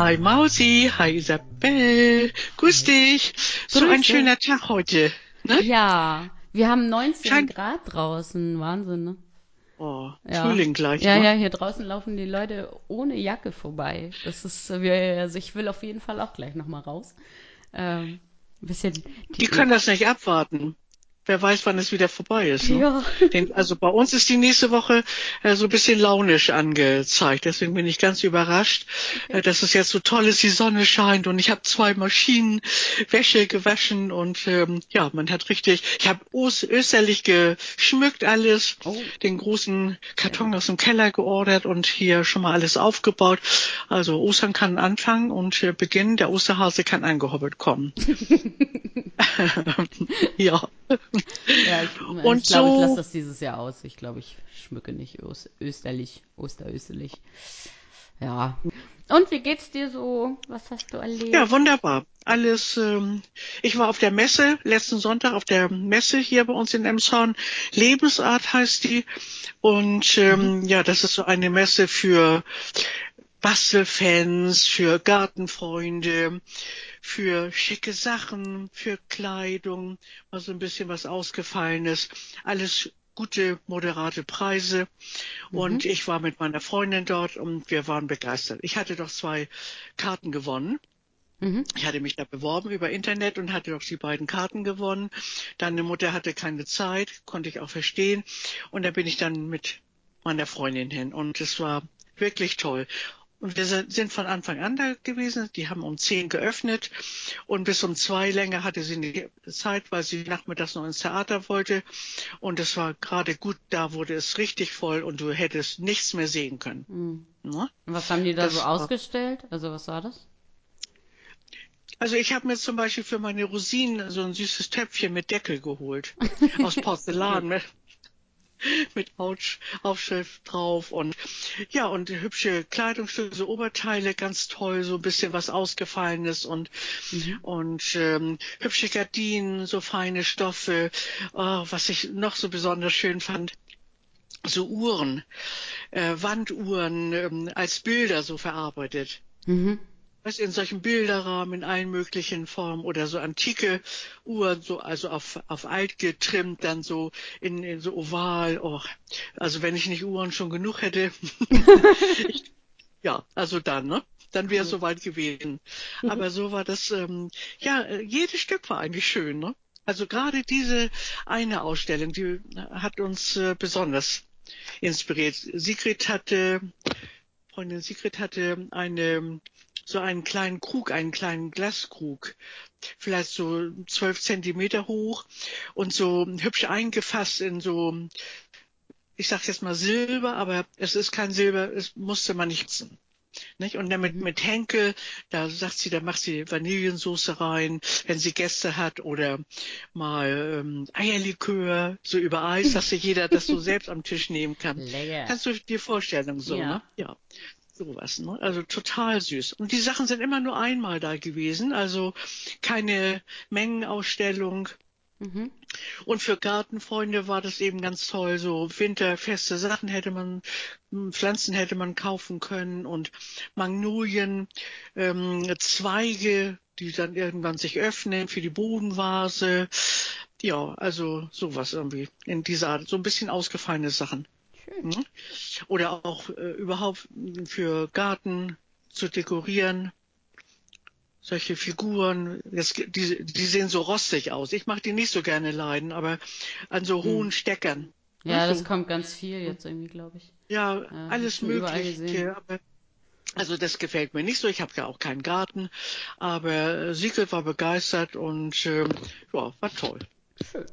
Hi Mausi, hi Isabel. Grüß dich. So Grüße. ein schöner Tag heute. Ne? Ja, wir haben 19 Schein- Grad draußen. Wahnsinn, ne? Oh, Ja. Frühling gleich. Ja, ne? ja, hier draußen laufen die Leute ohne Jacke vorbei. Das ist, also ich will auf jeden Fall auch gleich nochmal raus. Ähm, bisschen. Die können das nicht abwarten. Wer weiß, wann es wieder vorbei ist. Ne? Ja. Den, also bei uns ist die nächste Woche äh, so ein bisschen launisch angezeigt. Deswegen bin ich ganz überrascht, äh, dass es jetzt so toll ist, die Sonne scheint und ich habe zwei Maschinen Wäsche gewaschen und ähm, ja, man hat richtig, ich habe österlich geschmückt alles, Oh. den großen Karton aus dem Keller geordert und hier schon mal alles aufgebaut. Also Ostern kann anfangen und äh, beginnen. Der Osterhase kann angehobbelt kommen. ja. Ja, ich, Und ich glaube, ich so- lasse das dieses Jahr aus. Ich glaube, ich schmücke nicht Ös österlich, osterösterlich. Ja. Und wie geht's dir so? Was hast du erlebt? Ja, wunderbar. Alles. Ähm, ich war auf der Messe letzten Sonntag auf der Messe hier bei uns in Emshorn. Lebensart heißt die. Und ähm, ja, das ist so eine Messe für Bastelfans, für Gartenfreunde, für schicke Sachen, für Kleidung, mal so ein bisschen was Ausgefallenes. Alles gute, moderate Preise. Und ich war mit meiner Freundin dort und wir waren begeistert. Ich hatte doch zwei Karten gewonnen. Mhm. Ich hatte mich da beworben über Internet und hatte doch die beiden Karten gewonnen. Deine Mutter hatte keine Zeit, konnte ich auch verstehen. Und da bin ich dann mit meiner Freundin hin und es war wirklich toll. Und wir sind von Anfang an da gewesen. Die haben um zehn geöffnet und bis um zwei länger hatte sie die Zeit, weil sie nachmittags noch ins Theater wollte. Und es war gerade gut, da wurde es richtig voll und du hättest nichts mehr sehen können. Mhm. Ne? Und was haben die da Das so ausgestellt? Also was war das? Also ich habe mir zum Beispiel für meine Rosinen so ein süßes Töpfchen mit Deckel geholt. Aus Porzellan mit, mit Aufsch- Aufschrift drauf und ja, und hübsche Kleidungsstücke, so Oberteile, ganz toll, so ein bisschen was Ausgefallenes und, und ähm, hübsche Gardinen, so feine Stoffe. Oh, was ich noch so besonders schön fand, so Uhren, äh, Wanduhren ähm, als Bilder so verarbeitet. Mhm. Du, in solchen Bilderrahmen in allen möglichen Formen oder so antike Uhren, so also auf, auf alt getrimmt, dann so in, in so oval. Oh, also wenn ich nicht Uhren schon genug hätte, ich, ja, also dann, ne? Dann wäre es soweit gewesen. Aber so war das, ähm, ja, jedes Stück war eigentlich schön, ne? Also gerade diese eine Ausstellung, die hat uns äh, besonders inspiriert. Sigrid hatte, Freundin Sigrid hatte eine, so einen kleinen Krug, einen kleinen Glaskrug, vielleicht so zwölf Zentimeter hoch und so hübsch eingefasst in so, ich sag jetzt mal Silber, aber es ist kein Silber, es musste man nicht nutzen. Nicht? Und dann mit, mit Henkel, da sagt sie, da macht sie Vanillensauce rein, wenn sie Gäste hat oder mal ähm, Eierlikör, so über Eis, dass sich jeder das so selbst am Tisch nehmen kann. Lecker. Kannst du dir vorstellen, so, Ja. ne? Ja. Sowas, ne? Also total süß. Und die Sachen sind immer nur einmal da gewesen, also keine Mengenausstellung. Mhm. Und für Gartenfreunde war das eben ganz toll. So winterfeste Sachen hätte man, hm, Pflanzen hätte man kaufen können und Magnolien, ähm, Zweige, die dann irgendwann sich öffnen für die Bodenvase. Ja, also sowas irgendwie in dieser Art. So ein bisschen ausgefallene Sachen. Schön. Mhm. Oder auch äh, überhaupt für Garten zu dekorieren. Solche Figuren, das, die, die sehen so rostig aus. Ich mache die nicht so gerne leiden, aber an so hohen Steckern. Ja, Ach so. das kommt ganz viel jetzt irgendwie, glaube ich. Ja, Ja, alles. Mögliche. Aber, also das gefällt mir nicht so. Ich habe ja auch keinen Garten, aber äh, Sigrid war begeistert und ähm, ja, war toll. Schön.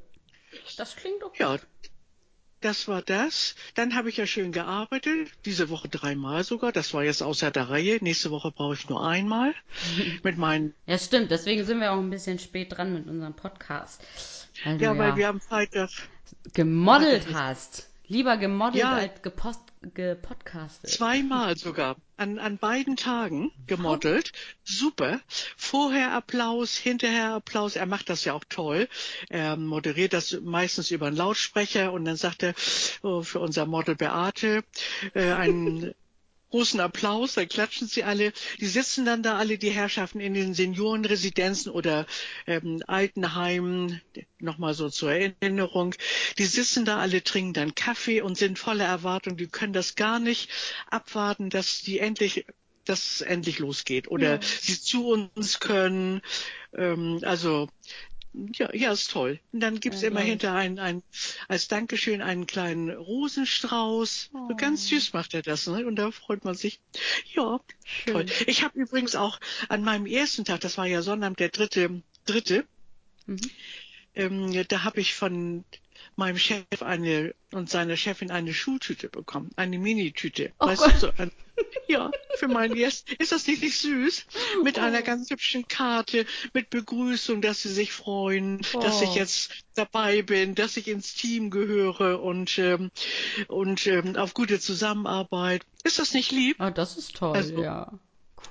Das klingt doch Ja, das war das. Dann habe ich ja schön gearbeitet, diese Woche dreimal sogar. Das war jetzt außer der Reihe. Nächste Woche brauche ich nur einmal mit meinen. Ja, stimmt. Deswegen sind wir auch ein bisschen spät dran mit unserem Podcast. Weil Ja, weil ja wir am Freitag. gemodelt hast. Lieber gemodelt Ja. als gepost, gepodcastet. Zweimal sogar. An, an beiden Tagen gemodelt. Super. Vorher Applaus, hinterher Applaus. Er macht das ja auch toll. Er moderiert das meistens über einen Lautsprecher und dann sagt er oh, für unser Model Beate äh, einen großen Applaus, dann klatschen sie alle. Die sitzen dann da alle, die Herrschaften in den Seniorenresidenzen oder ähm, Altenheimen, nochmal so zur Erinnerung. Die sitzen da alle, trinken dann Kaffee und sind voller Erwartung. Die können das gar nicht abwarten, dass die endlich dass es endlich losgeht oder Ja. sie zu uns können. Ähm, also ja, ja, ist toll. Und dann gibt's Ja, immer hinter einen, einen, als Dankeschön einen kleinen Rosenstrauß. Oh. So ganz süß macht er das, ne? Und da freut man sich. Ja, Schön. toll. Ich habe übrigens auch an meinem ersten Tag, das war ja Sonnabend, der dritte, dritte, Mhm. ähm, da habe ich von meinem Chef eine und seiner Chefin eine Schultüte bekommen, eine Mini-Tüte. Oh weißt Gott. du, so ein, ja, für meinen ersten. Ist das nicht, nicht süß? Mit einer Oh. ganz hübschen Karte, mit Begrüßung, dass sie sich freuen, dass ich Oh. jetzt dabei bin, dass ich ins Team gehöre und ähm, und ähm, auf gute Zusammenarbeit. Ist das nicht lieb? Oh, das ist toll, Also- ja.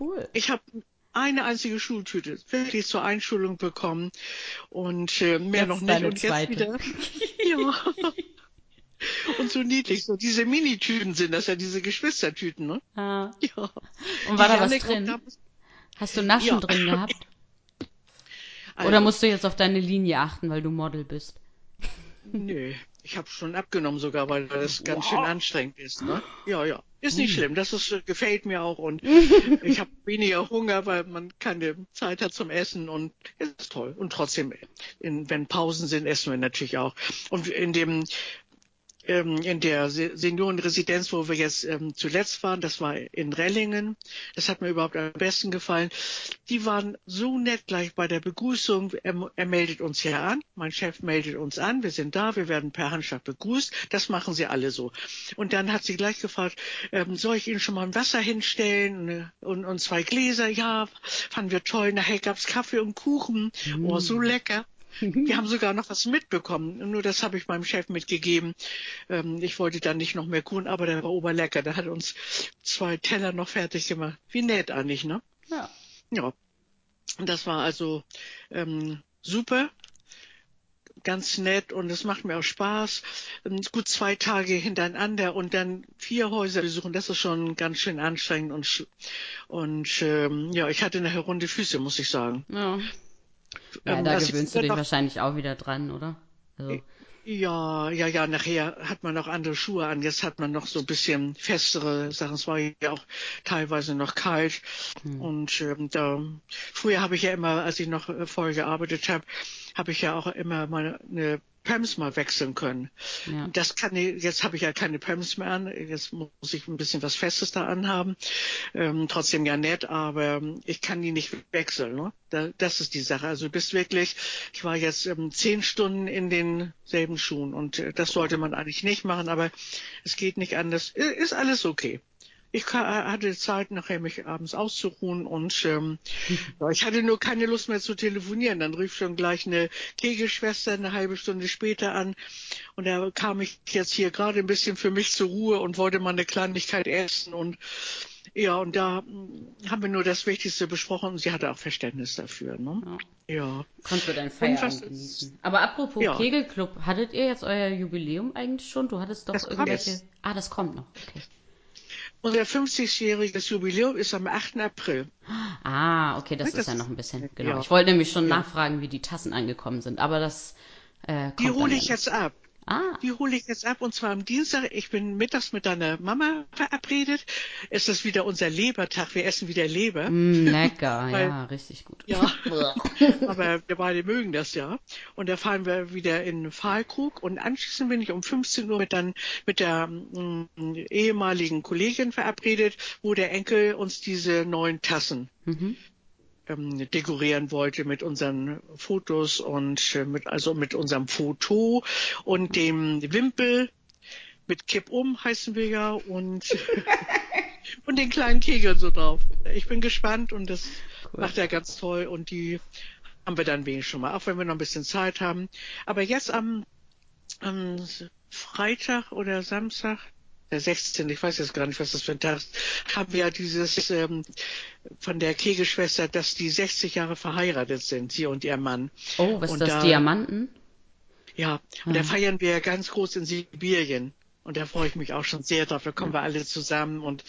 Cool. Ich habe eine einzige Schultüte wirklich zur Einschulung bekommen und äh, mehr Jetzt noch nicht und jetzt zweite. wieder. ja. Und so niedlich, so diese Minitüten sind das ja, diese Geschwistertüten, ne? Ah. Ja. Und war Die da was drin? Hast du Naschen Ja. drin gehabt? Also, Oder musst du jetzt auf deine Linie achten, weil du Model bist? Nö, ich habe schon abgenommen sogar, weil das ganz schön Wow. anstrengend ist, ne? Ja, ja. Ist nicht Hm. schlimm, das ist, äh, gefällt mir auch und ich habe weniger Hunger, weil man keine Zeit hat zum Essen und es ist toll. Und trotzdem, in, wenn Pausen sind, essen wir natürlich auch. Und in dem in der Se- Seniorenresidenz, wo wir jetzt ähm, zuletzt waren, das war in Rellingen, das hat mir überhaupt am besten gefallen. Die waren so nett gleich bei der Begrüßung. Er, er meldet uns ja an, mein Chef meldet uns an, wir sind da, wir werden per Handschlag begrüßt. Das machen sie alle so. Und dann hat sie gleich gefragt, ähm, soll ich Ihnen schon mal ein Wasser hinstellen und, und zwei Gläser? Ja, fanden wir toll. Nachher gab's Kaffee und Kuchen. Oh, so lecker. Wir haben sogar noch was mitbekommen. Nur das habe ich meinem Chef mitgegeben. Ähm, ich wollte dann nicht noch mehr Kuchen, aber der war oberlecker. Der hat uns zwei Teller noch fertig gemacht. Wie nett eigentlich, ne? Ja. Ja. Das war also ähm, super. Ganz nett und es macht mir auch Spaß. Ähm, Gut zwei Tage hintereinander und dann vier Häuser besuchen, das ist schon ganz schön anstrengend und und ähm, ja, ich hatte nachher runde Füße, muss ich sagen. Ja, ja Ähm, da als ich gewöhnst du dich noch- wahrscheinlich auch wieder dran, oder? Also, Ja, ja, ja, nachher hat man noch andere Schuhe an. Jetzt hat man noch so ein bisschen festere Sachen. Es war ja auch teilweise noch kalt. Hm. Und ähm, da früher habe ich ja immer, als ich noch äh, vorher gearbeitet habe, habe ich ja auch immer meine eine Pumps mal wechseln können. ja. Das kann ich, jetzt habe ich ja keine Pumps mehr an. Jetzt muss ich ein bisschen was Festes da anhaben. Ähm, trotzdem ja nett, aber ich kann die nicht wechseln. Ne? Da, das ist die Sache. Also du bist wirklich, ich war jetzt ähm, zehn Stunden in denselben Schuhen und äh, das sollte man eigentlich nicht machen, aber es geht nicht anders. Ist alles okay. Ich ka- hatte Zeit, nachher mich abends auszuruhen und ähm, ich hatte nur keine Lust mehr zu telefonieren. Dann rief schon gleich eine Kegelschwester eine halbe Stunde später an und da kam ich jetzt hier gerade ein bisschen für mich zur Ruhe und wollte mal eine Kleinigkeit essen und ja, und da mm, haben wir nur das Wichtigste besprochen und sie hatte auch Verständnis dafür. Ne? ja. Ja. Konntest du was Feierabend genießen. Aber apropos Ja. Kegelclub, hattet ihr jetzt euer Jubiläum eigentlich schon? Du hattest doch Das irgendwelche. Ah, das kommt noch. Okay. Unser 50-jähriges Jubiläum ist am 8. April. Ah, okay, das Ne, ist das ja noch ein bisschen. Genau. ja. Ich wollte nämlich schon Ja. nachfragen, wie die Tassen angekommen sind, aber das äh, kommt Die hole ich jetzt ab. Ah, Die hole ich jetzt ab und zwar am Dienstag. Ich bin mittags mit deiner Mama verabredet. Es ist wieder unser Lebertag. Wir essen wieder Leber. mm, lecker, Weil- ja, richtig gut. Ja. Aber wir beide mögen das ja. Und da fahren wir wieder in Pfahlkrug und anschließend bin ich um 15 Uhr mit dann mit der mm, ehemaligen Kollegin verabredet, wo der Enkel uns diese neuen Tassen Mhm. Ähm, dekorieren wollte mit unseren Fotos und äh, mit also mit unserem Foto und dem Wimpel mit Kipp um heißen wir ja und und den kleinen Kegeln so drauf. Ich bin gespannt und das Cool. macht er ganz toll und die haben wir dann wenigstens schon mal, auch wenn wir noch ein bisschen Zeit haben. Aber jetzt am, am Freitag oder Samstag, der 16., ich weiß jetzt gar nicht, was das für ein Tag ist, haben wir ja dieses ähm, von der Kegelschwester, dass die 60 Jahre verheiratet sind, sie und ihr Mann. Oh, was ist Und das? da- Diamanten? Ja, und da Ah. feiern wir ganz groß in Sibirien. Und da freue ich mich auch schon sehr drauf. Da kommen wir alle zusammen und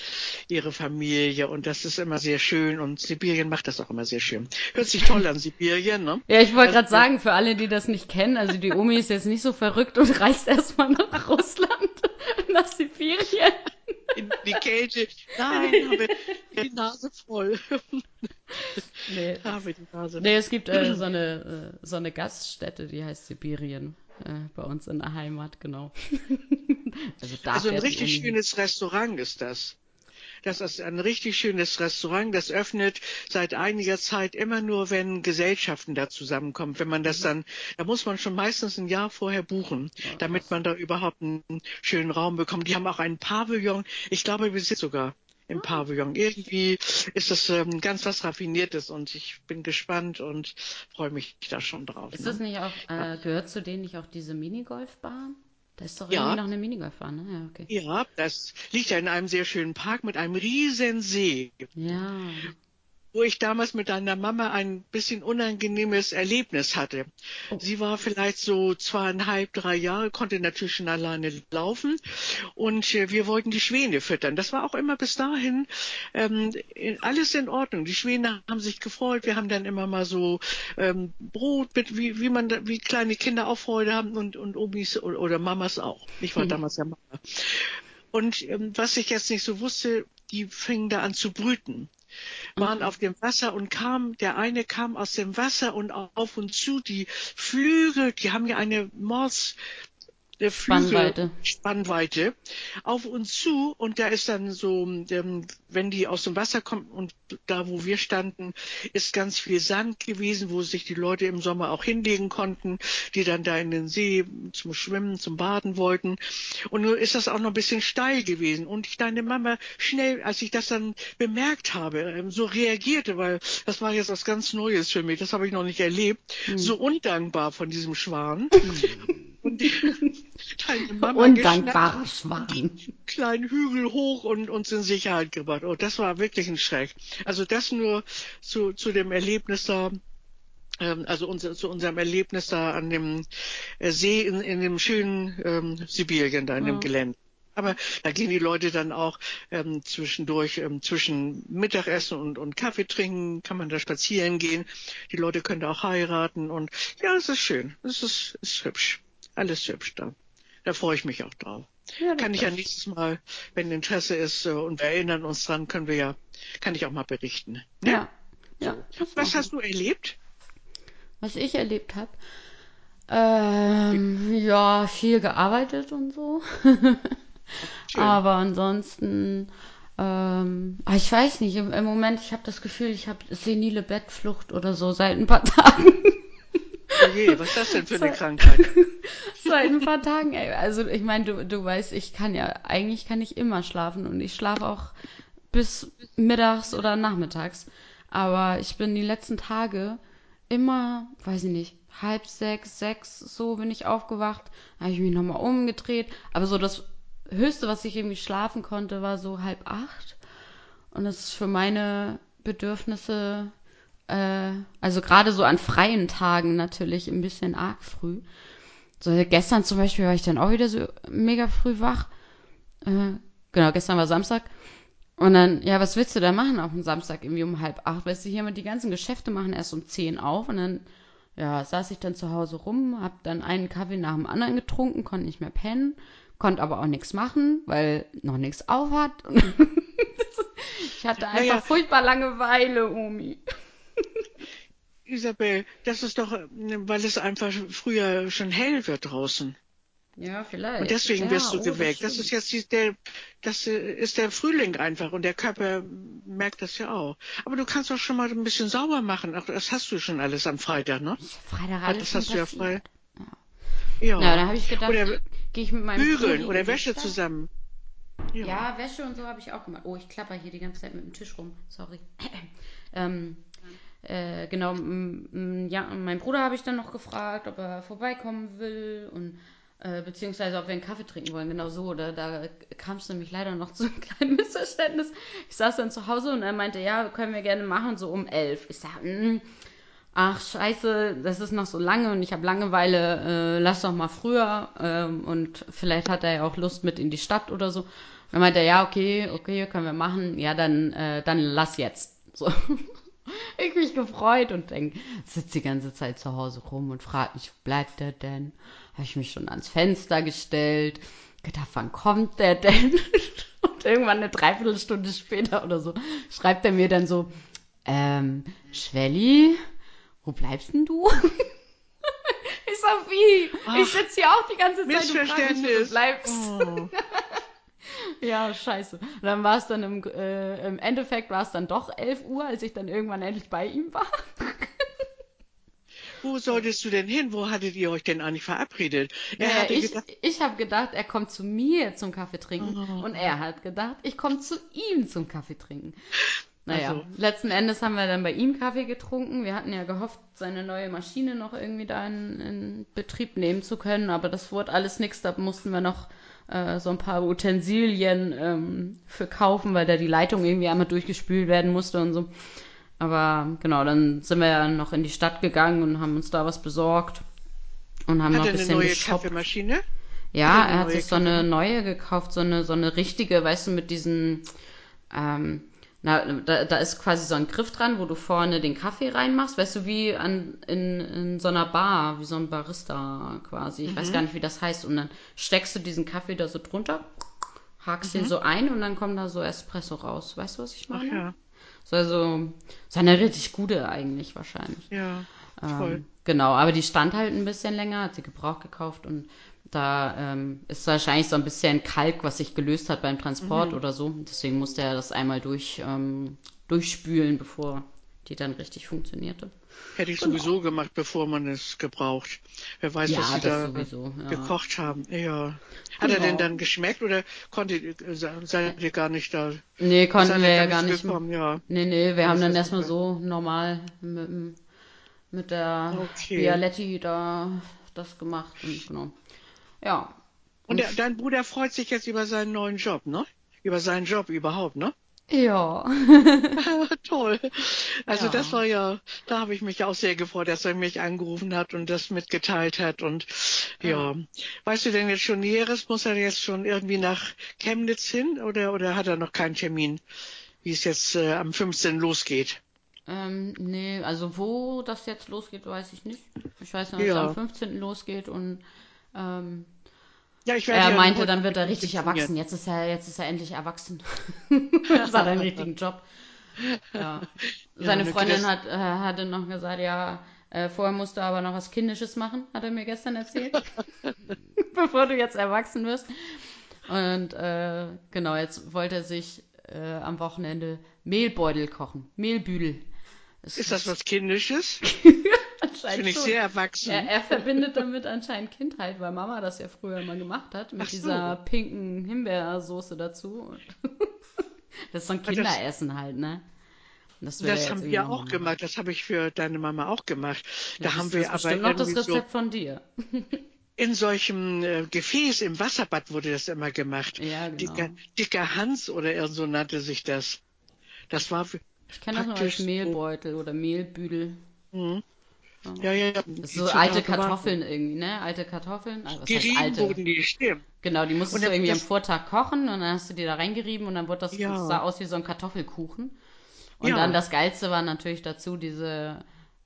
ihre Familie. Und das ist immer sehr schön. Und Sibirien macht das auch immer sehr schön. Hört sich toll an, Sibirien, ne? Ja, ich wollte gerade Also- sagen, für alle, die das nicht kennen, also die Omi ist jetzt nicht so verrückt und reist erstmal nach Russland, nach Sibirien. In die Kälte. Nein, haben wir die Nase voll. Nee. haben wir die Nase Nee, es gibt äh, so, eine, äh, so eine Gaststätte, die heißt Sibirien. Äh, bei uns in der Heimat, genau. also Also ein richtig schönes Restaurant ist das. Das ist ein richtig schönes Restaurant. Das öffnet seit einiger Zeit immer nur, wenn Gesellschaften da zusammenkommen. Wenn man das dann, da muss man schon meistens ein Jahr vorher buchen, damit man da überhaupt einen schönen Raum bekommt. Die haben auch einen Pavillon. Ich glaube, wir sind sogar im Pavillon. Irgendwie ist das ähm, ganz was Raffiniertes und ich bin gespannt und freue mich da schon drauf. Ist ne? das nicht auch, äh, gehört zu denen nicht auch diese Minigolfbahn? Da ist doch Ja. irgendwie noch eine Minigolfbahn, ne? Ja, okay. Ja, das liegt ja in einem sehr schönen Park mit einem riesen See. Ja. Wo ich damals mit deiner Mama ein bisschen unangenehmes Erlebnis hatte. Oh. Sie war vielleicht so zweieinhalb, drei Jahre, konnte natürlich schon alleine laufen und äh, wir wollten die Schwäne füttern. Das war auch immer bis dahin ähm, alles in Ordnung. Die Schwäne haben sich gefreut. Wir haben dann immer mal so ähm, Brot mit, wie, wie man, wie kleine Kinder auch Freude haben und, und Omis oder, oder Mamas auch. Ich war Mhm. damals ja Mama. Und ähm, was ich jetzt nicht so wusste, die fingen da an zu brüten waren auf dem Wasser und kam, der eine kam aus dem Wasser und auf und zu, die Flügel, die haben ja eine Mords, der Flügel, Spannweite. Spannweite auf uns zu und da ist dann so, ähm, wenn die aus dem Wasser kommen und da, wo wir standen, ist ganz viel Sand gewesen, wo sich die Leute im Sommer auch hinlegen konnten, die dann da in den See zum Schwimmen, zum Baden wollten. Und nun ist das auch noch ein bisschen steil gewesen und ich deine Mama schnell, als ich das dann bemerkt habe, ähm, so reagierte, weil das war jetzt was ganz Neues für mich, das habe ich noch nicht erlebt, so undankbar von diesem Schwan. Und die, deine Mama Undankbarer geschnappt, Schwan. kleinen Hügel hoch und uns in Sicherheit gebracht. Oh, das war wirklich ein Schreck. Also das nur zu, zu dem Erlebnis da, ähm, also unser, zu unserem Erlebnis da an dem äh, See in, in dem schönen ähm, Sibirien, da in dem Ja. Gelände. Aber da gehen die Leute dann auch ähm, zwischendurch, ähm, zwischen Mittagessen und, und Kaffee trinken, kann man da spazieren gehen. Die Leute können da auch heiraten und ja, es ist schön. Es ist, ist hübsch. Alles hübsch da. Da freue ich mich auch drauf. Ja, Kann ich ja nächstes Mal, wenn Interesse ist äh, und wir erinnern uns dran, können wir ja, kann ich auch mal berichten. Ne? Ja. ja. Was machen hast du erlebt? Was ich erlebt habe? Ähm, ja, viel gearbeitet und so. Aber ansonsten, ähm, ah, ich weiß nicht, im, im Moment, ich habe das Gefühl, ich habe senile Bettflucht oder so seit ein paar Tagen. Oh je, was ist das denn für eine Krankheit? seit ein paar Tagen, ey. Also ich meine, du, du weißt, ich kann ja, eigentlich kann ich immer schlafen und ich schlafe auch bis mittags oder nachmittags. Aber ich bin die letzten Tage immer, weiß ich nicht, halb sechs, sechs, so bin ich aufgewacht, habe ich mich nochmal umgedreht. Aber so das Höchste, was ich irgendwie schlafen konnte, war so halb acht. Und das ist für meine Bedürfnisse, äh, also gerade so an freien Tagen natürlich ein bisschen arg früh. So, gestern zum Beispiel war ich dann auch wieder so mega früh wach. Äh, genau, gestern war Samstag. Und dann, ja, was willst du da machen auf dem Samstag irgendwie um halb acht? Weißt du, hier mit die ganzen Geschäfte machen erst um zehn auf und dann, ja, saß ich dann zu Hause rum, hab dann einen Kaffee nach dem anderen getrunken, konnte nicht mehr pennen, konnte aber auch nichts machen, weil noch nichts auf hat. ich hatte einfach Naja. furchtbar Langeweile, Omi. Isabel, das ist doch, weil es einfach früher schon hell wird draußen. Ja, vielleicht. Und deswegen ja, wirst du oh, geweckt. Das, stimmt. ist jetzt die, der, das äh, ist der Frühling einfach und der Körper merkt das ja auch. Aber du kannst doch schon mal ein bisschen sauber machen. Ach, das hast du schon alles am Freitag, ne? Freitag alles das hast du ja frei. Ja. Ja, da habe ich gedacht, Oder gehe ich mit meinem bügeln oder Wäsche Stadt. zusammen. Ja, Wäsche und so habe ich auch gemacht. Oh, ich klapper hier die ganze Zeit mit dem Tisch rum. Sorry. ähm, äh, genau, ja, mein Bruder habe ich dann noch gefragt, ob er vorbeikommen will und Äh, beziehungsweise ob wir einen Kaffee trinken wollen, genau so. Da, da kam es nämlich leider noch zu einem kleinen Missverständnis. Ich saß dann zu Hause und er meinte, ja, können wir gerne machen, so um elf. Ich sag, mm, ach scheiße, das ist noch so lange und ich habe Langeweile, äh, lass doch mal früher. Ähm, und vielleicht hat er ja auch Lust mit in die Stadt oder so. Dann meinte er, ja, okay, okay, können wir machen. Ja, dann, äh, dann lass jetzt. So. ich mich gefreut und denk, sitze die ganze Zeit zu Hause rum und frag mich, wo bleibt der denn? Habe ich mich schon ans Fenster gestellt, gedacht, wann kommt der denn? und irgendwann eine Dreiviertelstunde später oder so schreibt er mir dann so, ähm, Schwelli, wo bleibst denn du? ich sag, wie? Ach, ich sitze hier auch die ganze Zeit und frag mich, wo du bleibst. Oh. Ja, scheiße. Und dann war es dann im, äh, im Endeffekt war es dann doch 11 Uhr, als ich dann irgendwann endlich bei ihm war. Wo solltest du denn hin? Wo hattet ihr euch denn eigentlich verabredet? Er ja, ich gedacht, ich habe gedacht, er kommt zu mir zum Kaffee trinken. Oh. Und er hat gedacht, ich komme zu ihm zum Kaffee trinken. Naja, also. letzten Endes haben wir dann bei ihm Kaffee getrunken. Wir hatten ja gehofft, seine neue Maschine noch irgendwie da in, in Betrieb nehmen zu können, aber das wurde alles nichts. Da mussten wir noch äh, so ein paar Utensilien ähm, für kaufen, weil da die Leitung irgendwie einmal durchgespült werden musste und so. Aber genau, dann sind wir ja noch in die Stadt gegangen und haben uns da was besorgt und haben hat noch ein bisschen eine neue geshoppt. Kaffeemaschine? Ja, er hat sich so eine neue gekauft, so eine so eine richtige, weißt du, mit diesen ähm, na, da, da ist quasi so ein Griff dran, wo du vorne den Kaffee reinmachst, weißt du, wie an, in, in so einer Bar, wie so ein Barista quasi. Ich mhm. weiß gar nicht, wie das heißt. Und dann steckst du diesen Kaffee da so drunter, hakst mhm. ihn so ein und dann kommt da so Espresso raus. Weißt du, was ich meine? Ach ja. So, also, so eine richtig gute eigentlich wahrscheinlich. Ja, voll. Ähm, genau, aber die stand halt ein bisschen länger, hat sie Gebrauch gekauft und da ähm, ist wahrscheinlich so ein bisschen Kalk, was sich gelöst hat beim Transport mhm. oder so. Deswegen musste er das einmal durch, ähm, durchspülen, bevor die dann richtig funktionierte. Hätte ich genau. sowieso gemacht, bevor man es gebraucht. Wer weiß, ja, was sie da sowieso, ja. gekocht haben. Ja. Hat genau. er denn genau. dann geschmeckt oder konnte seid ihr gar nicht da? Nee, konnten wir ja gar nicht. Gekommen? Ja. Nee, nee, wir haben dann erstmal so normal mit, mit der okay. Bialetti da das gemacht und genau. Ja. Und der, dein Bruder freut sich jetzt über seinen neuen Job, ne? Über seinen Job überhaupt, ne? Ja. Toll. Also ja. das war ja, da habe ich mich auch sehr gefreut, dass er mich angerufen hat und das mitgeteilt hat. Und ja. ja. Weißt du denn jetzt schon Näheres? Muss er jetzt schon irgendwie nach Chemnitz hin oder, oder hat er noch keinen Termin, wie es jetzt äh, am 15. losgeht? Ähm, nee, also wo das jetzt losgeht, weiß ich nicht. Ich weiß nur, dass ja. es am 15. losgeht und ähm, ja, ich werde er meinte, dann wird er richtig erwachsen. Jetzt ist er, jetzt ist er endlich erwachsen. das hat einen richtigen Job. Ja. Seine Freundin hat, äh, hatte noch gesagt, ja, äh, vorher musst du aber noch was Kindisches machen, hat er mir gestern erzählt. Bevor du jetzt erwachsen wirst. Und äh, genau, jetzt wollte er sich äh, am Wochenende Mehlbeutel kochen. Mehlbüdel. Ist das was Kindisches? anscheinend Finde ich sehr erwachsen. Er, er, verbindet damit anscheinend Kindheit, weil Mama das ja früher mal gemacht hat, mit so. dieser pinken Himbeersoße dazu. das ist so ein Kinderessen das, halt, ne? Das, das haben wir auch gemacht. Das habe ich für deine Mama auch gemacht. Da das haben wir aber bestimmt noch das Rezept so von dir. in solchem äh, Gefäß im Wasserbad wurde das immer gemacht. Ja, genau. Dicker, dicker Hans oder irgend so nannte sich das. Das war Ich kenne das nur als Mehlbeutel oder Mehlbüdel. Mhm. Ja, ja, ja. So alte Kartoffeln irgendwie, ne? Alte Kartoffeln. Also, Gerieben heißt alte? wurden die, stimmt. Genau, die musstest du irgendwie am Vortag kochen und dann hast du die da reingerieben und dann wurde das, ja. das sah aus wie so ein Kartoffelkuchen. Und ja. dann das Geilste war natürlich dazu diese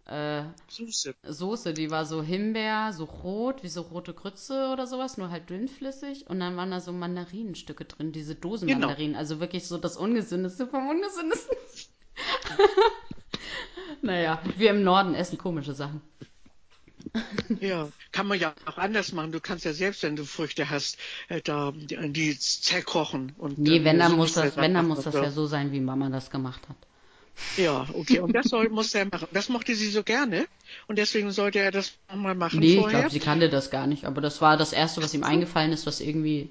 äh, Soße. Soße, die war so Himbeer, so rot, wie so rote Grütze oder sowas, nur halt dünnflüssig. Und dann waren da so Mandarinenstücke drin, diese Dosenmandarinen. Genau. Also wirklich so das Ungesündeste vom Ungesündesten. Naja, wir im Norden essen komische Sachen. Ja, kann man ja auch anders machen. Du kannst ja selbst, wenn du Früchte hast, äh, da die zerkochen. Und nee, wenn dann muss das, wenn dann muss das ja so sein, wie Mama das gemacht hat. Ja, okay. Und das soll, muss er machen. Das mochte sie so gerne. Und deswegen sollte er das nochmal machen nee, vorher. ich glaube, sie kannte das gar nicht. Aber das war das Erste, was ihm eingefallen ist, was irgendwie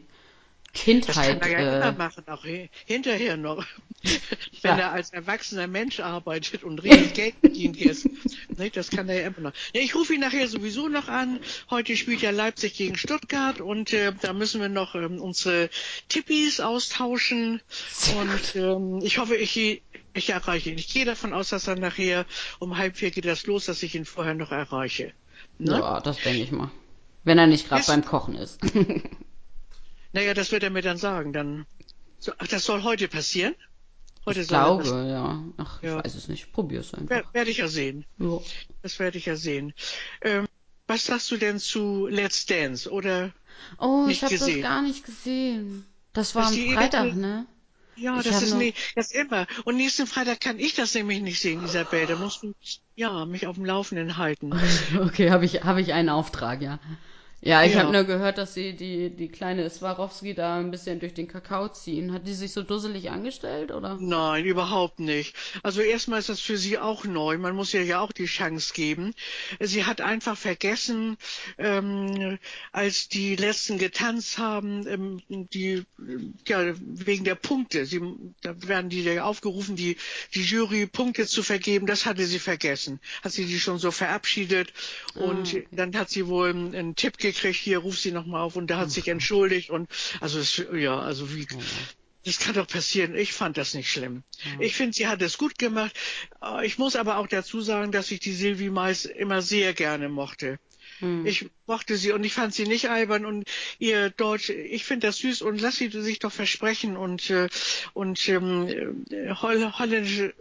Kindheit. Das kann er ja äh, immer machen, auch hi- hinterher noch. Ja. Wenn er als erwachsener Mensch arbeitet und richtig Geld verdient jetzt. Ne, das kann er ja immer noch. Ich rufe ihn nachher sowieso noch an. Heute spielt ja Leipzig gegen Stuttgart und äh, da müssen wir noch ähm, unsere Tippis austauschen. Und ähm, ich hoffe, ich, ich erreiche ihn. Ich gehe davon aus, dass er nachher um halb vier geht das los, dass ich ihn vorher noch erreiche. Ne? Ja, das denke ich mal. Wenn er nicht gerade Ist- beim Kochen ist. Naja, das wird er mir dann sagen. Dann, so, ach, das soll heute passieren? Heute ich er das- glaube, ja. Ach, ich Ja. weiß es nicht. Probier's einfach. Wer- Werde ich ja sehen. Ja. Das werde ich ja sehen. Ähm, was sagst du denn zu Let's Dance? Oder Oh, Nicht ich habe das gar nicht gesehen. Das war Das am Freitag, ne? ja, Ich das ist nie, das immer. Und nächsten Freitag kann ich das nämlich nicht sehen, Isabel. Da musst du ja mich auf dem Laufenden halten. Okay, habe ich, hab ich einen Auftrag, ja. Ja, ich Ja. habe nur gehört, dass sie die, die kleine Swarovski da ein bisschen durch den Kakao ziehen. Hat die sich so dusselig angestellt, oder? Nein, überhaupt nicht. Also erstmal ist das für sie auch neu. Man muss ihr ja auch die Chance geben. Sie hat einfach vergessen, ähm, als die letzten getanzt haben, ähm, die ja wegen der Punkte. Sie, da werden die ja aufgerufen, die die Jury Punkte zu vergeben. Das hatte sie vergessen. Hat sie die schon so verabschiedet und okay. dann hat sie wohl einen, einen Tipp gekriegt. Hier ruf sie noch mal auf und da hat sich entschuldigt und also es, ja also wie das kann doch passieren. Ich fand das nicht schlimm. Ich finde, sie hat es gut gemacht. Äh, Ich muss aber auch dazu sagen, dass ich die Silvi Mais immer sehr gerne mochte. Hm. Ich mochte sie und ich fand sie nicht albern und ihr Deutsch, ich finde das süß und lass sie sich doch versprechen und, äh, und ähm, äh, Holl holländisch,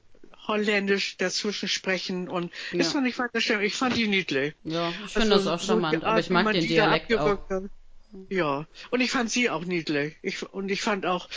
holländisch dazwischen sprechen und Ja. ist doch nicht weiter schlimm. Ich fand die niedlich. Ja, ich finde Also, das auch so charmant, die aber ich mag den Dialekt auch. Ja, und ich fand sie auch niedlich. Ich, und ich fand auch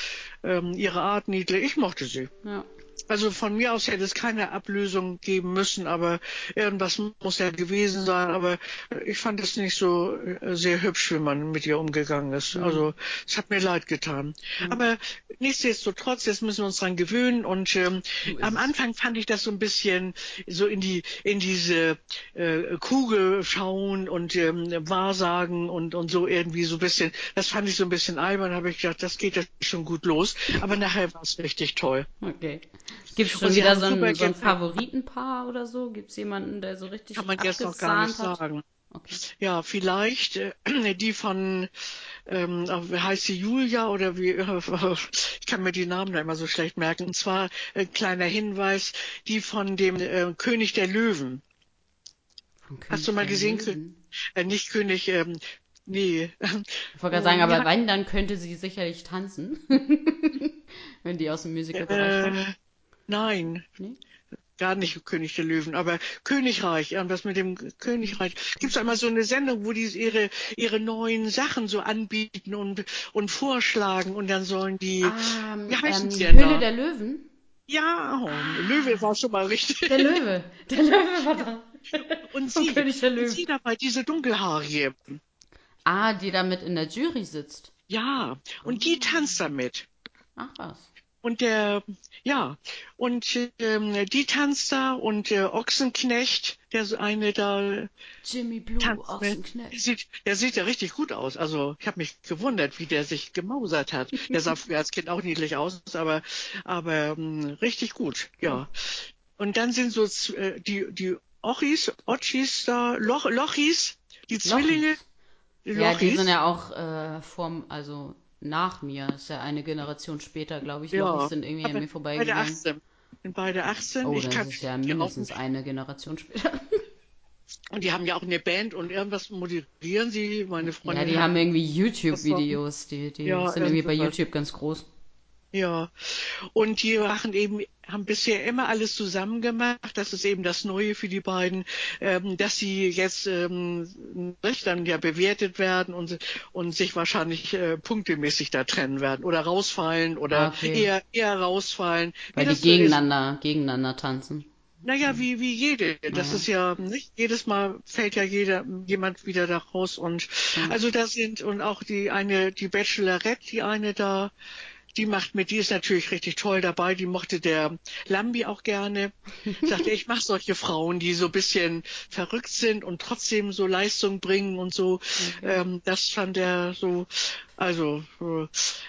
ähm, ihre Art niedlich. Ich mochte sie. Ja. Also von mir aus hätte es keine Ablösung geben müssen, aber irgendwas muss ja gewesen sein. Aber ich fand es nicht so äh, sehr hübsch, wie man mit ihr umgegangen ist. Also es hat mir leid getan. Aber nichtsdestotrotz, jetzt müssen wir uns dran gewöhnen. Und ähm, am Anfang fand ich das so ein bisschen so in die in diese äh, Kugel schauen und ähm, Wahrsagen und und so irgendwie so ein bisschen. Das fand ich so ein bisschen albern. Habe ich gedacht, das geht ja schon gut los. Aber nachher war es richtig toll. Okay. Gibt's schon Und sie wieder so ein, so ein Favoritenpaar oder so? Gibt's jemanden, der so richtig Kann man jetzt noch gar nicht hat? sagen. Okay. Ja, vielleicht äh, die von, ähm, äh, wie heißt sie Julia oder wie, ich kann mir die Namen da immer so schlecht merken. Und zwar, äh, kleiner Hinweis, die von dem äh, König der Löwen. Von Hast du mal König gesehen? Löwen. Äh, nicht König, ähm, nee. Ich wollte gerade sagen, Äh, aber ja. wenn, dann könnte sie sicherlich tanzen. wenn die aus dem Musical-Bereich kommt. Nein, Nee? gar nicht König der Löwen, aber Königreich, irgendwas mit dem Königreich. Gibt's einmal so eine Sendung, wo die ihre ihre neuen Sachen so anbieten und und vorschlagen und dann sollen die Ah, wie heißen ähm, denn Höhle der Löwen? Ja, oh, Löwe war schon mal richtig. Der Löwe. Der Löwe war da. Und sie, König der und Löwen. sie dabei, diese dunkelhaarige. Ah, die da mit in der Jury sitzt. Ja, und die tanzt damit. Ach was. Und der, ja, und ähm, die tanzt da und der Ochsenknecht, der so eine da Jimmy Blue tanzt dem der sieht, der sieht ja richtig gut aus. Also ich habe mich gewundert, wie der sich gemausert hat. Der sah früher als Kind auch niedlich aus, aber aber ähm, richtig gut, ja. Und dann sind so äh, die die Ochis, Ochis da, Loch, Lochis, die Zwillinge. Ja, die Lochis. sind ja auch äh, vorm, also nach mir. Ist ja eine Generation später, glaube ich. Ja, Lochis sind irgendwie an mir Beide vorbeigegangen. 18. Sind beide 18. Oh, ich das ist ja mindestens eine Generation später. Und die haben ja auch eine Band und irgendwas moderieren sie. Meine Freundin. Ja, die haben irgendwie YouTube-Videos. Die, die Ja, sind irgendwie bei. YouTube ganz groß. Ja. Und die machen eben, haben bisher immer alles zusammen gemacht. Das ist eben das Neue für die beiden, ähm, dass sie jetzt ähm, dann ja bewertet werden und, und sich wahrscheinlich äh, punktemäßig da trennen werden oder rausfallen oder Ah, okay. eher, eher rausfallen. Weil die so ist. gegeneinander, gegeneinander tanzen. Naja, wie, wie jede. Das Ja. ist ja nicht, jedes Mal fällt ja jeder, jemand wieder da raus und, also da sind, und auch die eine, die Bachelorette, die eine da, die macht mit, die ist natürlich richtig toll dabei. Die mochte der Lambi auch gerne. Sagte, ich mache solche Frauen, die so ein bisschen verrückt sind und trotzdem so Leistung bringen und so. Mhm. Ähm, das fand er so, also, äh,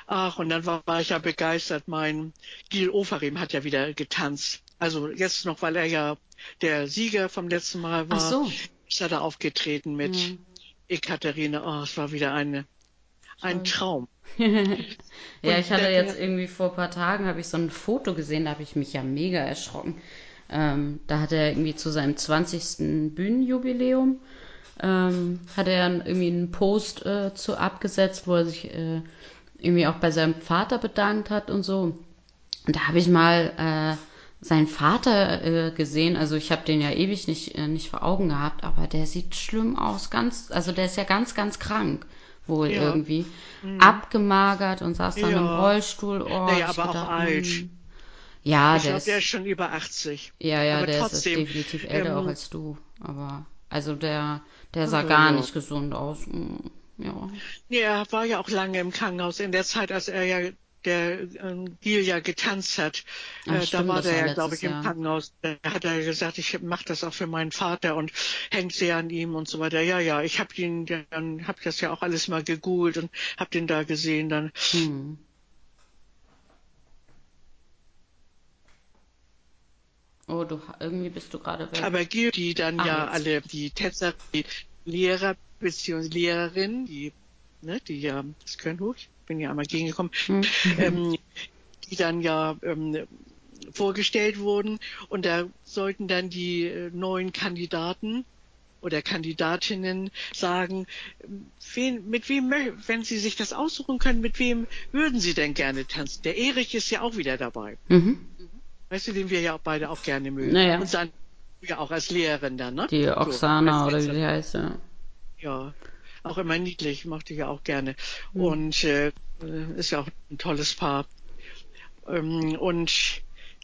ach, und dann war, war ich ja begeistert. Mein Gil Ofarim hat ja wieder getanzt. Also jetzt noch, weil er ja der Sieger vom letzten Mal war, Ach so. ist er da aufgetreten mit mhm. Ekaterine. Oh, es war wieder eine, ein Traum. ja, ich hatte jetzt irgendwie vor ein paar Tagen, habe ich so ein Foto gesehen, da habe ich mich ja mega erschrocken. Ähm, da hat er irgendwie zu seinem 20. Bühnenjubiläum, ähm, hat er irgendwie einen Post äh, zu abgesetzt, wo er sich äh, irgendwie auch bei seinem Vater bedankt hat und so. Und da habe ich mal äh, seinen Vater äh, gesehen, also ich habe den ja ewig nicht, äh, nicht vor Augen gehabt, aber der sieht schlimm aus, ganz, also der ist ja ganz, ganz krank wohl ja. irgendwie. Mhm. Abgemagert und saß dann ja. im Rollstuhl. Oh, naja, aber gedacht, auch alt. Hm. Ja, ich der, glaub, ist, der ist schon über 80. Ja, ja, aber der trotzdem, ist definitiv älter ähm, auch als du. Aber also der, der sah gar ja. nicht gesund aus. Hm, ja. ja, er war ja auch lange im Krankenhaus. In der Zeit, als er ja der ähm, Gil ja getanzt hat. Ach, äh, stimmt, da war der ja, glaube ich, im Jahr. Krankenhaus. Da hat er gesagt, ich mache das auch für meinen Vater und hängt sehr an ihm und so weiter. Ja, ja, ich habe ihn, dann habe das ja auch alles mal gegoogelt und habe den da gesehen dann. Hm. Oh, du irgendwie bist du gerade weg. Aber Gil, die dann ah, ja jetzt. alle die Tänzer, die Lehrer bzw. Lehrerin, die ne, die ja das können hoch, bin ja einmal gegengekommen, mhm. ähm, die dann ja ähm, vorgestellt wurden und da sollten dann die äh, neuen Kandidaten oder Kandidatinnen sagen, wen, mit wem, wenn sie sich das aussuchen können, mit wem würden sie denn gerne tanzen? Der Erich ist ja auch wieder dabei. Mhm. Weißt du, den wir ja auch beide auch gerne mögen. Naja. Und dann ja auch als Lehrerin dann, ne? Die Oksana so, oder wie sie heißt, ja. Ja auch immer niedlich, mochte ich ja auch gerne. Mhm. Und äh, ist ja auch ein tolles Paar. Ähm, und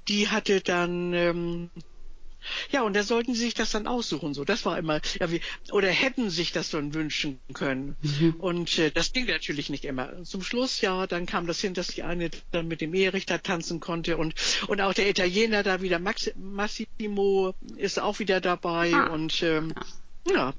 die hatte dann ähm, ja, und da sollten sie sich das dann aussuchen. So, das war immer, ja, wie, oder hätten sich das dann wünschen können. Mhm. Und äh, das ging natürlich nicht immer. Zum Schluss, ja, dann kam das hin, dass die eine dann mit dem Erich da tanzen konnte und und auch der Italiener da wieder Max, Massimo ist auch wieder dabei ah. und ähm, ja. Ja,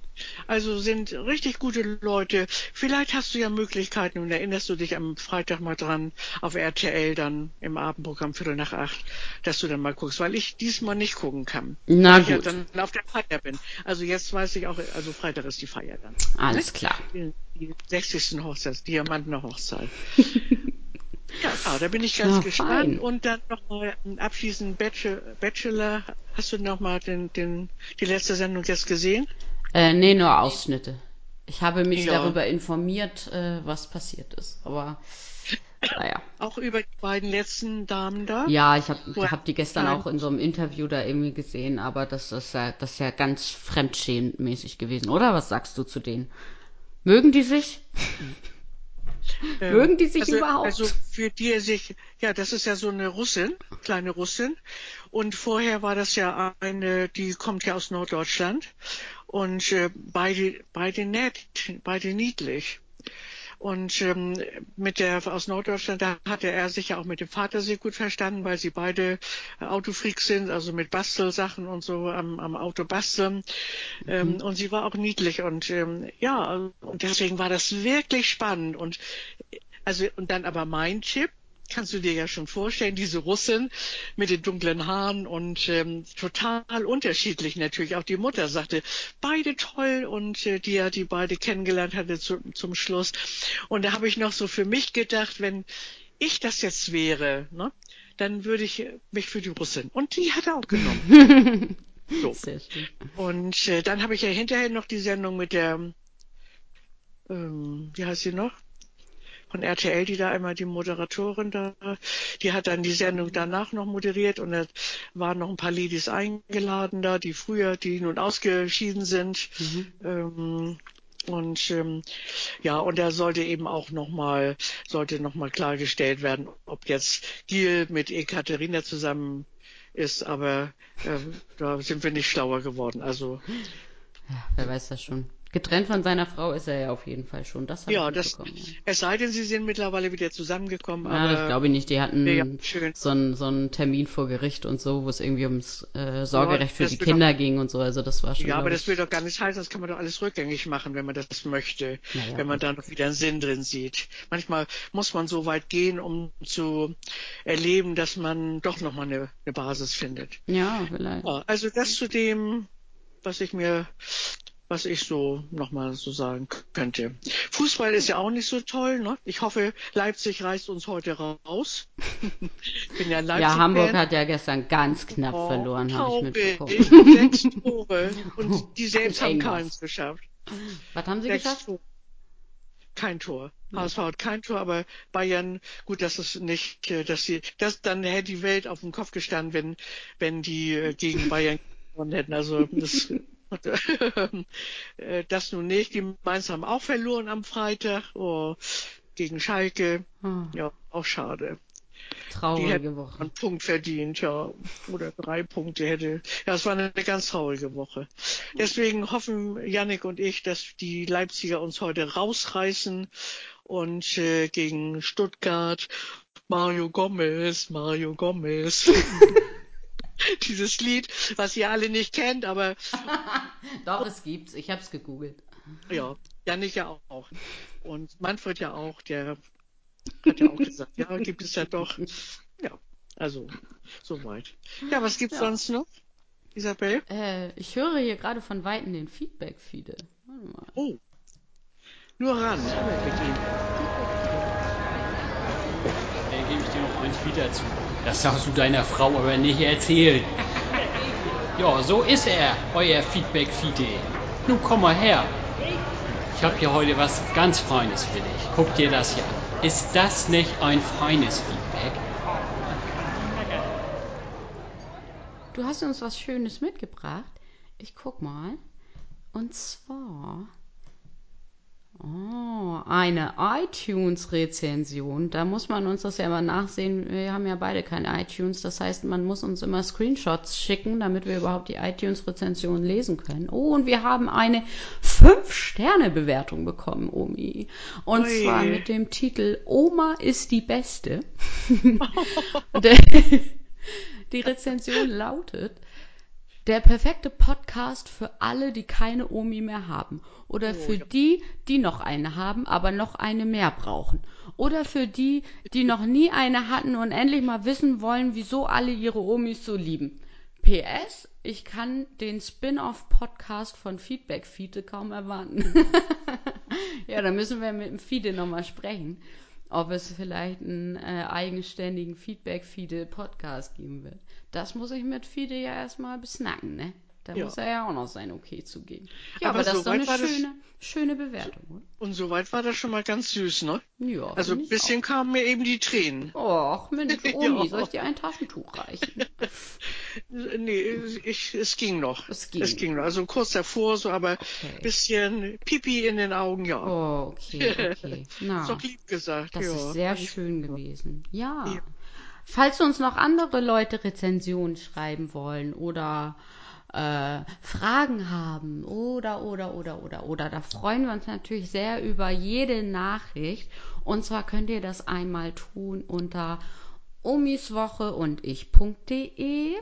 also sind richtig gute Leute. Vielleicht hast du ja Möglichkeiten und erinnerst du dich am Freitag mal dran auf RTL dann im Abendprogramm Viertel nach acht, dass du dann mal guckst, weil ich diesmal nicht gucken kann. Na weil gut. ich ja dann auf der Feier bin. Also jetzt weiß ich auch, also Freitag ist die Feier dann. Alles ne? klar. Die, die 60. Hochzeit, Diamantener Hochzeit. Ja, ah, da bin ich ganz ja, gespannt. Fein. Und dann nochmal abschließend Bachelor. Hast du nochmal den, den, die letzte Sendung jetzt gesehen? Äh, nee, nur Ausschnitte. Ich habe mich ja. darüber informiert, äh, was passiert ist. Aber naja. Auch über die beiden letzten Damen da? Ja, ich habe hab die gestern auch in so einem Interview da irgendwie gesehen, aber das ist ja, das ist ja ganz fremdschämendmäßig gewesen, oder? Was sagst du zu denen? Mögen die sich? Ähm, Mögen die sich also, überhaupt? Also für die er sich, ja, das ist ja so eine Russin, kleine Russin. Und vorher war das ja eine, die kommt ja aus Norddeutschland. Und äh, beide, beide nett, beide niedlich. Und ähm, mit der aus Norddeutschland, da hatte er sich ja auch mit dem Vater sehr gut verstanden, weil sie beide Autofreaks sind, also mit Bastelsachen und so am, am Auto basteln. Ähm, mhm. Und sie war auch niedlich und ähm, ja, und deswegen war das wirklich spannend. Und also und dann aber mein Chip, kannst du dir ja schon vorstellen, diese Russin mit den dunklen Haaren und ähm, total unterschiedlich natürlich. Auch die Mutter sagte, beide toll und äh, die ja die beide kennengelernt hatte zu, zum Schluss. Und da habe ich noch so für mich gedacht, wenn ich das jetzt wäre, ne, dann würde ich mich für die Russin. Und die hat er auch genommen. so. Und äh, dann habe ich ja hinterher noch die Sendung mit der, ähm, wie heißt sie noch? Von RTL, die da einmal die Moderatorin da, die hat dann die Sendung danach noch moderiert und da waren noch ein paar Ladies eingeladen da, die früher, die nun ausgeschieden sind. Mhm. Ähm, und ähm, ja, und da sollte eben auch nochmal, sollte nochmal klargestellt werden, ob jetzt Giel mit Ekaterina zusammen ist, aber ähm, da sind wir nicht schlauer geworden. Also ja, wer weiß das schon. Getrennt von seiner Frau ist er ja auf jeden Fall schon. Das ja, das, ja. es sei denn, sie sind mittlerweile wieder zusammengekommen. Ja, aber ich glaube nicht. Die hatten ja, so, einen, so einen Termin vor Gericht und so, wo es irgendwie ums äh, Sorgerecht für die Kinder doch, ging und so. Also das war schon. Ja, aber das will doch gar nicht heißen, das kann man doch alles rückgängig machen, wenn man das möchte, naja, wenn man da noch wieder einen Sinn drin sieht. Manchmal muss man so weit gehen, um zu erleben, dass man doch noch mal eine, eine Basis findet. Ja, vielleicht. Also das zu dem, was ich mir was ich so nochmal so sagen könnte. Fußball ist ja auch nicht so toll. Ne? Ich hoffe, Leipzig reißt uns heute raus. bin ja, Leipzig ja, Hamburg hat ja gestern ganz knapp oh, verloren, habe ich mitbekommen. Sechs Tore und die selbst haben keins geschafft. Was haben sie Sechs geschafft? Tore. Kein Tor. Ja. HSV hat kein Tor, aber Bayern, gut, das ist nicht, äh, dass sie, das, dann hätte die Welt auf dem Kopf gestanden, wenn, wenn die äh, gegen Bayern gewonnen hätten. Also, das das nun nicht. Die Mainz haben auch verloren am Freitag oh, gegen Schalke. Hm. Ja, auch schade. Traurige Woche. Einen Punkt verdient, ja. Oder drei Punkte hätte. Ja, es war eine ganz traurige Woche. Deswegen hoffen Yannick und ich, dass die Leipziger uns heute rausreißen und äh, gegen Stuttgart Mario Gomez, Mario Gomez. dieses Lied, was ihr alle nicht kennt, aber. Doch, es gibt's. Ich hab's gegoogelt. Ja, Janik ja auch. Und Manfred ja auch, der hat ja auch gesagt, ja, gibt es ja doch. Ja, also, soweit. Ja, was gibt's ja. sonst noch, Isabel? Äh, ich höre hier gerade von Weitem den Feedback-Feede. Oh. Nur ran, mit ihm. Da gebe ich dir noch eins wieder zu. Das darfst du deiner Frau aber nicht erzählen. Ja, so ist er, euer Feedback-Fide. Nun komm mal her. Ich habe hier heute was ganz Feines für dich. Guck dir das hier an. Ist das nicht ein feines Feedback? Du hast uns was Schönes mitgebracht. Ich guck mal. Und zwar Oh, eine iTunes-Rezension. Da muss man uns das ja immer nachsehen. Wir haben ja beide keine iTunes. Das heißt, man muss uns immer Screenshots schicken, damit wir überhaupt die iTunes-Rezension lesen können. Oh, und wir haben eine 5-Sterne-Bewertung bekommen, Omi. Und Ui. zwar mit dem Titel Oma ist die Beste. die Rezension lautet, der perfekte Podcast für alle, die keine Omi mehr haben. Oder oh, für die, die noch eine haben, aber noch eine mehr brauchen. Oder für die, die noch nie eine hatten und endlich mal wissen wollen, wieso alle ihre Omis so lieben. PS, ich kann den Spin-off-Podcast von Feedback Fiete kaum erwarten. ja, da müssen wir mit dem Fiete nochmal sprechen ob es vielleicht einen äh, eigenständigen Feedback-Fide-Podcast geben wird. Das muss ich mit Fide ja erstmal besnacken, ne? Da ja. muss er ja auch noch sein Okay zugeben. Ja, aber, aber das so ist doch eine schöne, schöne Bewertung, oder? Und soweit war das schon mal ganz süß, ne? Ja. Also ein bisschen kamen mir eben die Tränen. Och, Mensch, Omi, ja. soll ich dir ein Taschentuch reichen? nee, ich, es ging noch. Es ging. Es ging noch. Also kurz davor, so, aber okay. bisschen Pipi in den Augen, ja. Oh, okay, okay. Na, ist doch lieb gesagt. Das ja. ist sehr schön gewesen. Ja. Falls uns noch andere Leute Rezensionen schreiben wollen oder äh, Fragen haben oder, oder, oder, oder, oder. Da freuen wir uns natürlich sehr über jede Nachricht. Und zwar könnt ihr das einmal tun unter omiswoche und ich.de.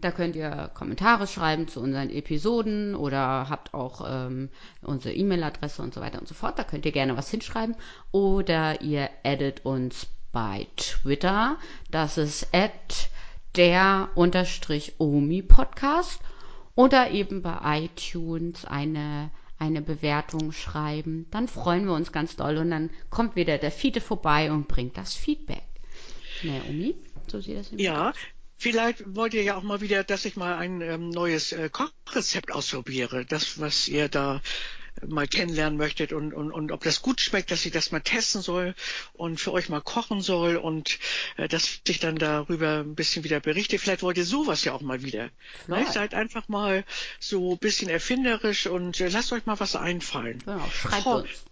Da könnt ihr Kommentare schreiben zu unseren Episoden oder habt auch ähm, unsere E-Mail-Adresse und so weiter und so fort. Da könnt ihr gerne was hinschreiben. Oder ihr addet uns bei Twitter. Das ist at der unterstrich Omi Podcast oder eben bei iTunes eine, eine Bewertung schreiben. Dann freuen wir uns ganz doll und dann kommt wieder der Fiete vorbei und bringt das Feedback. Naomi, so sieht das Ja, aus. Vielleicht wollt ihr ja auch mal wieder, dass ich mal ein ähm, neues äh, Kochrezept ausprobiere. Das, was ihr da mal kennenlernen möchtet und, und, und ob das gut schmeckt, dass ich das mal testen soll und für euch mal kochen soll und äh, dass ich dann darüber ein bisschen wieder berichte. Vielleicht wollt ihr sowas ja auch mal wieder. Ne? Seid einfach mal so ein bisschen erfinderisch und äh, lasst euch mal was einfallen. Genau, schreibt uns.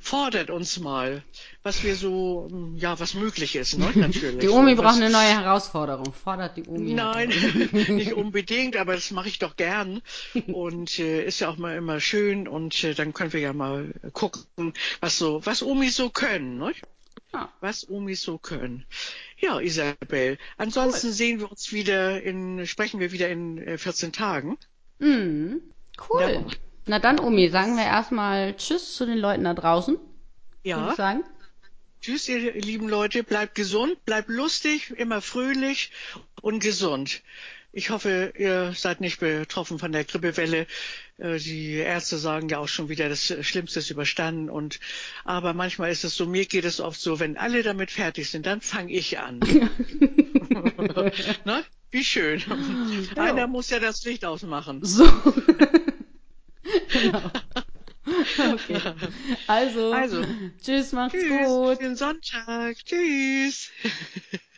Fordert uns mal, was wir so, hm, ja, was möglich ist, ne? natürlich. Die Omi so, braucht was, eine neue Herausforderung. Fordert die Omi. Nein, nicht unbedingt, aber das mache ich doch gern und äh, ist ja auch mal immer schön und äh, dann können wir ja mal gucken, was so, was Omis so können, ne? Ja. Was Omis so können. Ja, Isabel. Ansonsten sehen wir uns wieder in, sprechen wir wieder in äh, 14 Tagen. Mhm. Cool. Ja. Na dann, Omi, sagen wir erstmal Tschüss zu den Leuten da draußen. Ja. Tschüss, ihr lieben Leute. Bleibt gesund, bleibt lustig, immer fröhlich und gesund. Ich hoffe, ihr seid nicht betroffen von der Grippewelle. Äh, Die Ärzte sagen ja auch schon wieder, das Schlimmste ist überstanden. Und aber manchmal ist es so, mir geht es oft so, wenn alle damit fertig sind, dann fange ich an. ne? Wie schön. Einer muss ja das Licht ausmachen. So. genau. Okay. Also, Also, tschüss, macht's Tschüss, gut. schönen Sonntag. Tschüss.